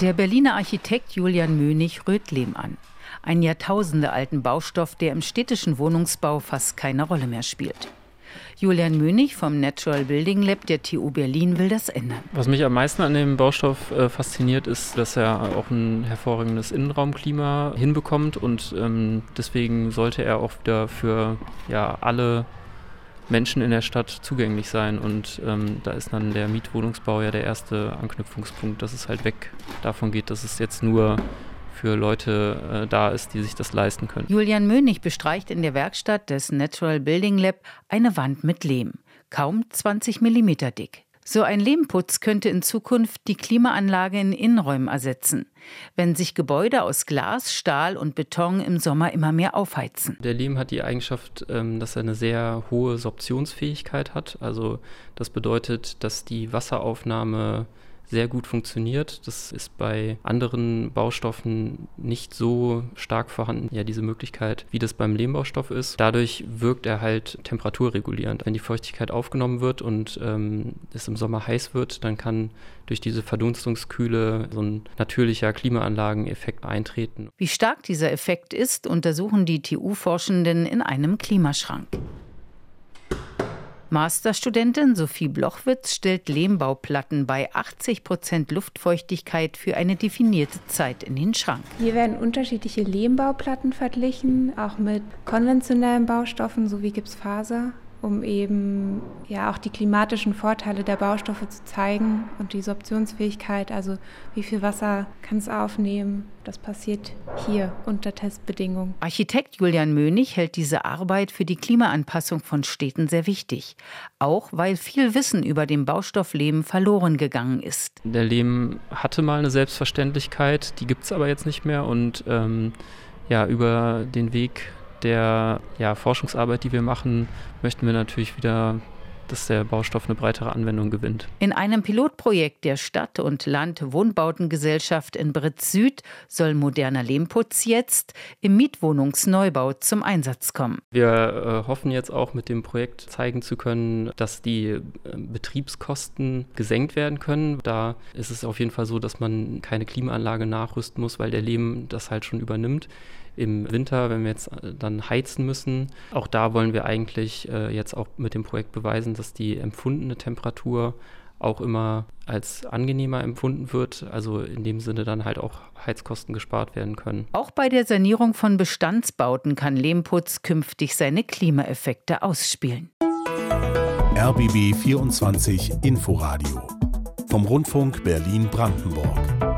Der Berliner Architekt Julian Mönig rührt Lehm an. Ein jahrtausendealten Baustoff, der im städtischen Wohnungsbau fast keine Rolle mehr spielt. Julian Mönig vom Natural Building Lab der TU Berlin will das ändern. Was mich am meisten an dem Baustoff äh, fasziniert, ist, dass er auch ein hervorragendes Innenraumklima hinbekommt und ähm, deswegen sollte er auch wieder für ja, alle Menschen in der Stadt zugänglich sein. Und ähm, da ist dann der Mietwohnungsbau ja der erste Anknüpfungspunkt, dass es halt weg davon geht, dass es jetzt nur für Leute äh, da ist, die sich das leisten können. Julian Mönig bestreicht in der Werkstatt des Natural Building Lab eine Wand mit Lehm, kaum 20 mm dick. So ein Lehmputz könnte in Zukunft die Klimaanlage in Innenräumen ersetzen, wenn sich Gebäude aus Glas, Stahl und Beton im Sommer immer mehr aufheizen. Der Lehm hat die Eigenschaft, ähm, dass er eine sehr hohe Sorptionsfähigkeit hat. Also das bedeutet, dass die Wasseraufnahme sehr gut funktioniert. Das ist bei anderen Baustoffen nicht so stark vorhanden, ja, diese Möglichkeit, wie das beim Lehmbaustoff ist. Dadurch wirkt er halt temperaturregulierend. Wenn die Feuchtigkeit aufgenommen wird und ähm, es im Sommer heiß wird, dann kann durch diese Verdunstungskühle so ein natürlicher Klimaanlageneffekt eintreten. Wie stark dieser Effekt ist, untersuchen die TU-Forschenden in einem Klimaschrank. Masterstudentin Sophie Blochwitz stellt Lehmbauplatten bei 80 Prozent Luftfeuchtigkeit für eine definierte Zeit in den Schrank. Hier werden unterschiedliche Lehmbauplatten verglichen, auch mit konventionellen Baustoffen sowie Gipsfaser um eben ja auch die klimatischen Vorteile der Baustoffe zu zeigen und die Sorptionsfähigkeit, also wie viel Wasser kann es aufnehmen. Das passiert hier unter Testbedingungen. Architekt Julian Mönig hält diese Arbeit für die Klimaanpassung von Städten sehr wichtig, auch weil viel Wissen über den Baustoff Lehm verloren gegangen ist. Der Lehm hatte mal eine Selbstverständlichkeit, die gibt es aber jetzt nicht mehr und ähm, ja, über den Weg der ja, Forschungsarbeit, die wir machen, möchten wir natürlich wieder dass der Baustoff eine breitere Anwendung gewinnt. In einem Pilotprojekt der Stadt- und Land-Wohnbautengesellschaft in Britz Süd soll moderner Lehmputz jetzt im Mietwohnungsneubau zum Einsatz kommen. Wir äh, hoffen jetzt auch mit dem Projekt zeigen zu können, dass die äh, Betriebskosten gesenkt werden können. Da ist es auf jeden Fall so, dass man keine Klimaanlage nachrüsten muss, weil der Lehm das halt schon übernimmt im Winter, wenn wir jetzt äh, dann heizen müssen. Auch da wollen wir eigentlich äh, jetzt auch mit dem Projekt beweisen, dass die empfundene Temperatur auch immer als angenehmer empfunden wird, also in dem Sinne dann halt auch Heizkosten gespart werden können. Auch bei der Sanierung von Bestandsbauten kann Lehmputz künftig seine Klimaeffekte ausspielen. RBB 24 Inforadio vom Rundfunk Berlin-Brandenburg.